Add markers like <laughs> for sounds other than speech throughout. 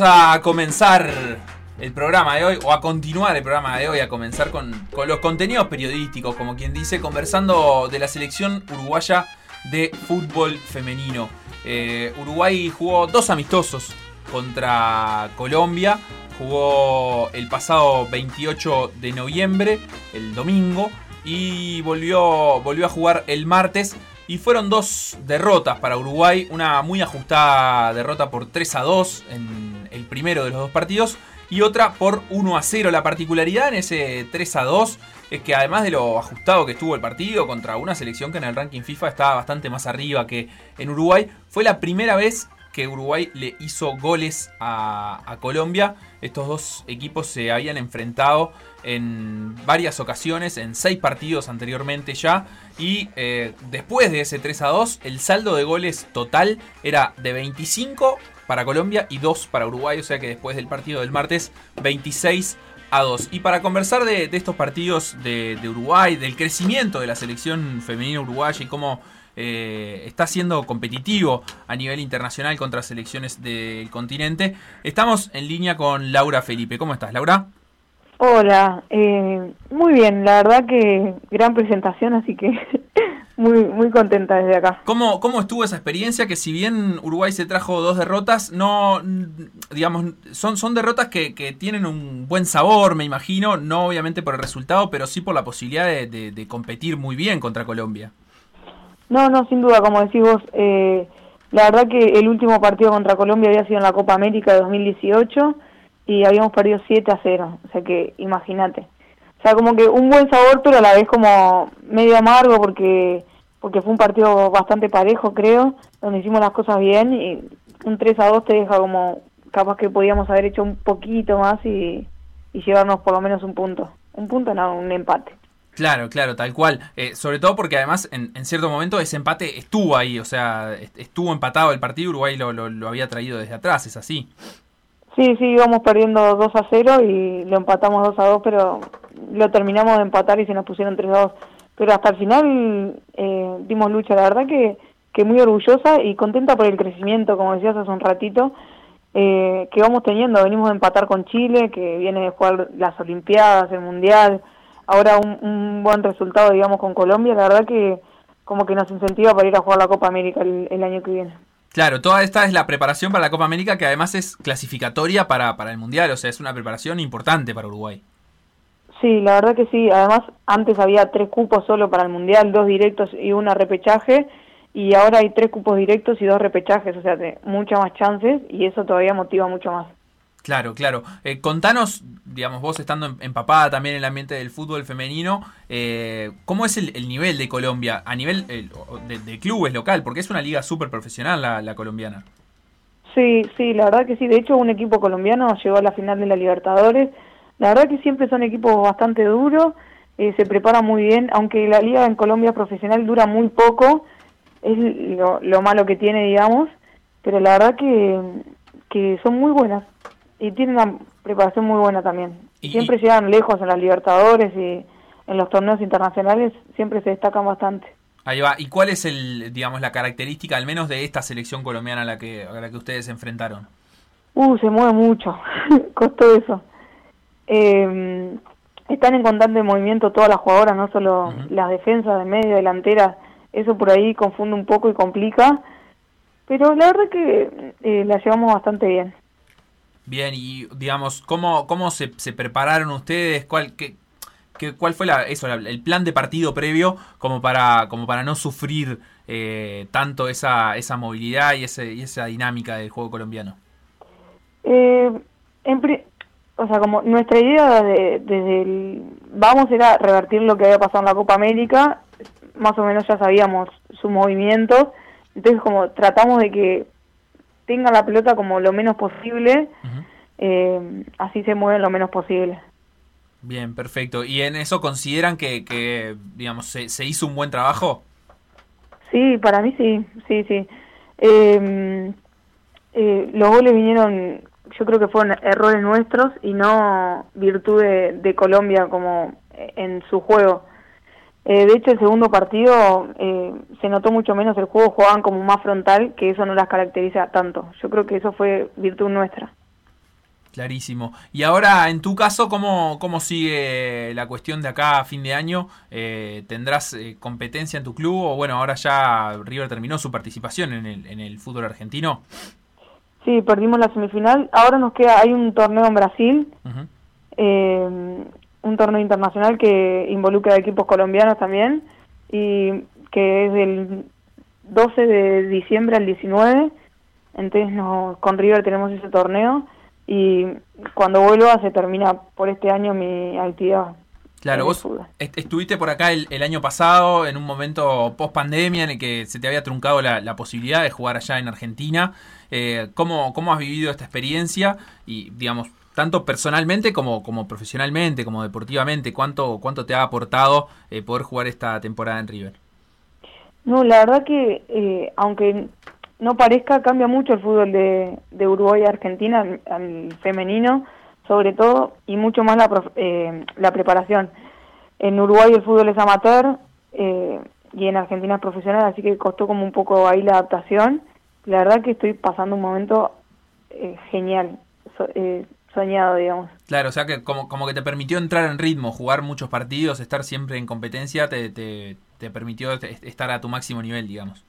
A comenzar el programa de hoy, o a continuar el programa de hoy, a comenzar con, los contenidos periodísticos, como quien dice, conversando de la selección uruguaya de fútbol femenino. Eh, Uruguay jugó dos amistosos contra Colombia, jugó el pasado 28 de noviembre, el domingo, y volvió, volvió a jugar el martes. Y fueron dos derrotas para Uruguay, una muy ajustada derrota por 3 a 2 en el primero de los dos partidos, y otra por 1 a 0. La particularidad en ese 3 a 2 es que además de lo ajustado que estuvo el partido contra una selección que en el ranking FIFA estaba bastante más arriba que en Uruguay, fue la primera vez que Uruguay le hizo goles a, Colombia. Estos dos equipos se habían enfrentado en varias ocasiones, en seis partidos anteriormente ya. Y eh, después de ese 3 a 2, el saldo de goles total era de 25 para Colombia y 2 para Uruguay, o sea que después del partido del martes 26 a 2. Y para conversar de, estos partidos de, Uruguay, del crecimiento de la selección femenina uruguaya y cómo eh, está siendo competitivo a nivel internacional contra selecciones del continente, estamos en línea con Laura Felipe. ¿Cómo estás, Laura? Hola, eh, muy bien, la verdad que gran presentación, así que <laughs> muy muy contenta desde acá. ¿Cómo, ¿Cómo estuvo esa experiencia? Que si bien Uruguay se trajo dos derrotas, no, digamos, son, son derrotas que, que tienen un buen sabor, me imagino, no obviamente por el resultado, pero sí por la posibilidad de, de, competir muy bien contra Colombia. No, no, sin duda, como decís vos, eh, la verdad que el último partido contra Colombia había sido en la Copa América de 2018 y habíamos perdido 7 a 0, o sea que imagínate. O sea, como que un buen sabor, pero a la vez como medio amargo porque porque fue un partido bastante parejo, creo, donde hicimos las cosas bien y un 3 a 2 te deja como capaz que podíamos haber hecho un poquito más y, llevarnos por lo menos un punto. Un punto, no, un empate. Claro, claro, tal cual. Eh, sobre todo porque además en, cierto momento ese empate estuvo ahí, o sea, estuvo empatado el partido, Uruguay lo, lo, lo había traído desde atrás, ¿es así? Sí, sí, íbamos perdiendo 2 a 0 y lo empatamos 2 a 2, pero lo terminamos de empatar y se nos pusieron 3 a 2. Pero hasta el final eh, dimos lucha, la verdad que, que muy orgullosa y contenta por el crecimiento, como decías hace un ratito, eh, que vamos teniendo. Venimos de empatar con Chile, que viene de jugar las Olimpiadas, el Mundial, ahora un, un buen resultado, digamos, con Colombia, la verdad que como que nos incentiva para ir a jugar la Copa América el año que viene. Claro, toda esta es la preparación para la Copa América que además es clasificatoria para, para el Mundial, o sea, es una preparación importante para Uruguay. Sí, la verdad que sí. Además, antes había tres cupos solo para el Mundial, dos directos y una repechaje, y ahora hay tres cupos directos y dos repechajes, o sea, de muchas más chances, y eso todavía motiva mucho más. Claro, claro. Eh, contanos, digamos, vos estando empapada también en el ambiente del fútbol femenino, eh, ¿cómo es el, nivel de Colombia a nivel de, clubes local? Porque es una liga súper profesional la, colombiana. Sí, sí, la verdad que sí. De hecho, un equipo colombiano llegó a la final de la Libertadores. La verdad que siempre son equipos bastante duros, eh, se prepara muy bien, aunque la liga en Colombia profesional dura muy poco, es lo, malo que tiene, digamos, pero la verdad que, que son muy buenas y tienen una preparación muy buena también. siempre llegan lejos en las Libertadores y en los torneos internacionales, siempre se destacan bastante. Ahí va. ¿Y cuál es el, digamos, la característica, al menos de esta selección colombiana a la que, a la que ustedes se enfrentaron? Uh, se mueve mucho. <laughs> Costó eso. Eh, están en constante movimiento todas las jugadoras, no solo las defensas de medio, delantera, eso por ahí confunde un poco y complica, pero la verdad que eh, la llevamos bastante bien. Bien, y digamos, ¿cómo, cómo se, se prepararon ustedes? ¿Cuál, qué, qué, cuál fue la, eso, el plan de partido previo como para, como para no sufrir eh, tanto esa, esa movilidad y, ese, y esa dinámica del juego colombiano? Eh, en, o sea, como nuestra idea desde el vamos era revertir lo que había pasado en la Copa América, más o menos ya sabíamos su movimiento, entonces como tratamos de que tenga la pelota como lo menos posible, eh, así se mueven lo menos posible. Bien, perfecto. ¿Y en eso consideran que, que digamos, se, se hizo un buen trabajo? Sí, para mí sí, sí, sí. Eh, eh, los goles vinieron yo creo que fueron errores nuestros y no virtud de, Colombia como en su juego. Eh, de hecho, el segundo partido eh, se notó mucho menos el juego, jugaban como más frontal, que eso no las caracteriza tanto. Yo creo que eso fue virtud nuestra. Clarísimo. Y ahora, en tu caso, ¿cómo, cómo sigue la cuestión de acá a fin de año? Eh, ¿Tendrás competencia en tu club o bueno, ahora ya River terminó su participación en el, en el fútbol argentino? Sí, perdimos la semifinal. Ahora nos queda, hay un torneo en Brasil, eh, un torneo internacional que involucra a equipos colombianos también, y que es del 12 de diciembre al 19. Entonces nos, con River tenemos ese torneo y cuando vuelva se termina por este año mi actividad Claro, vos estuviste por acá el, año pasado en un momento post pandemia en el que se te había truncado la, posibilidad de jugar allá en Argentina. Eh, ¿cómo, ¿Cómo has vivido esta experiencia? Y, digamos, tanto personalmente como, como profesionalmente, como deportivamente, ¿cuánto, cuánto te ha aportado eh, poder jugar esta temporada en River? No, la verdad que, eh, aunque no parezca, cambia mucho el fútbol de, de Uruguay y Argentina al femenino sobre todo, y mucho más la, eh, la preparación. En Uruguay el fútbol es amateur eh, y en Argentina es profesional, así que costó como un poco ahí la adaptación. La verdad que estoy pasando un momento eh, genial, soñado, digamos. Claro, o sea que como, como que te permitió entrar en ritmo, jugar muchos partidos, estar siempre en competencia, te, te, te permitió estar a tu máximo nivel, digamos.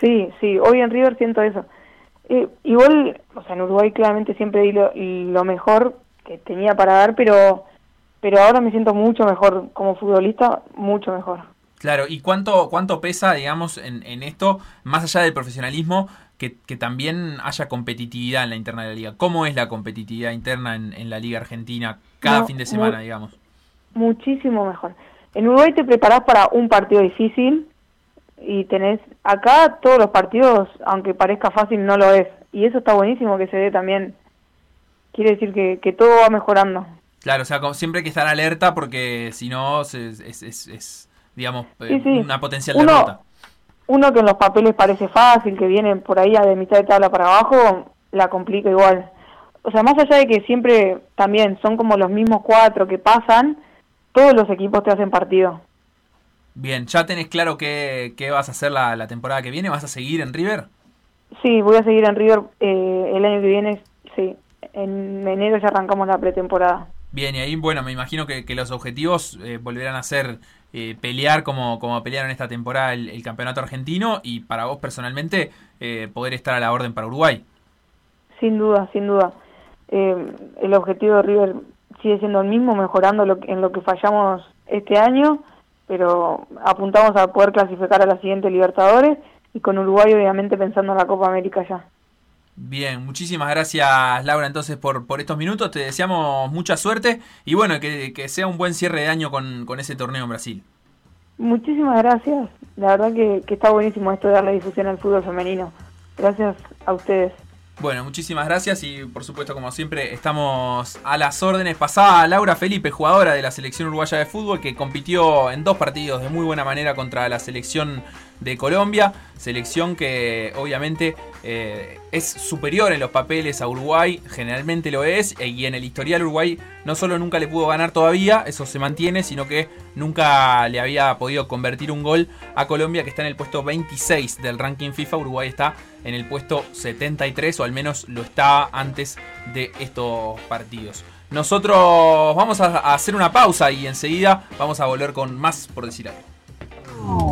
Sí, sí, hoy en River siento eso. Eh, igual, o sea, en Uruguay claramente siempre di lo, mejor que tenía para dar, pero, pero ahora me siento mucho mejor como futbolista, mucho mejor. Claro, ¿y cuánto, cuánto pesa, digamos, en, en esto, más allá del profesionalismo, que, que, también haya competitividad en la interna de la liga? ¿Cómo es la competitividad interna en, en la liga argentina cada fin de semana, digamos? Muchísimo mejor. En Uruguay te preparás para un partido difícil, y tenés acá todos los partidos, aunque parezca fácil, no lo es. Y eso está buenísimo que se dé también. Quiere decir que, que todo va mejorando. Claro, o sea, siempre hay que estar alerta porque si no es, es, es, digamos, eh, una potencial uno, derrota. Uno que en los papeles parece fácil, que viene por ahí de mitad de tabla para abajo, la complica igual. O sea, más allá de que siempre también son como los mismos cuatro que pasan, todos los equipos te hacen partido. Bien, ¿ya tenés claro qué, qué vas a hacer la, la, temporada que viene? ¿Vas a seguir en River? Sí, voy a seguir en River eh, el año que viene, sí. En enero ya arrancamos la pretemporada. Bien, y ahí, bueno, me imagino que, que los objetivos eh, volverán a ser eh, pelear como, como pelearon esta temporada el, campeonato argentino y para vos personalmente poder estar a la orden para Uruguay. Sin duda, sin duda. el objetivo de River sigue siendo el mismo, mejorando lo, en lo que fallamos este año pero apuntamos a poder clasificar a la siguiente Libertadores y con Uruguay obviamente pensando en la Copa América ya. Bien, muchísimas gracias Laura entonces por, por estos minutos, te deseamos mucha suerte y bueno, que, sea un buen cierre de año con, con, ese torneo en Brasil. Muchísimas gracias, la verdad que, que está buenísimo esto de darle difusión al fútbol femenino. Gracias a ustedes. Bueno, muchísimas gracias y por supuesto como siempre estamos a las órdenes. Pasada Laura Felipe, jugadora de la selección uruguaya de fútbol que compitió en dos partidos de muy buena manera contra la selección de Colombia. Selección que obviamente eh, es superior en los papeles a Uruguay, generalmente lo es, y en el historial Uruguay no solo nunca le pudo ganar todavía, eso se mantiene, sino que nunca le había podido convertir un gol a Colombia, que está en el puesto 26 del ranking FIFA, Uruguay está en el puesto 73, o al menos lo estaba antes de estos partidos. Nosotros vamos a hacer una pausa y enseguida vamos a volver con más por decir algo.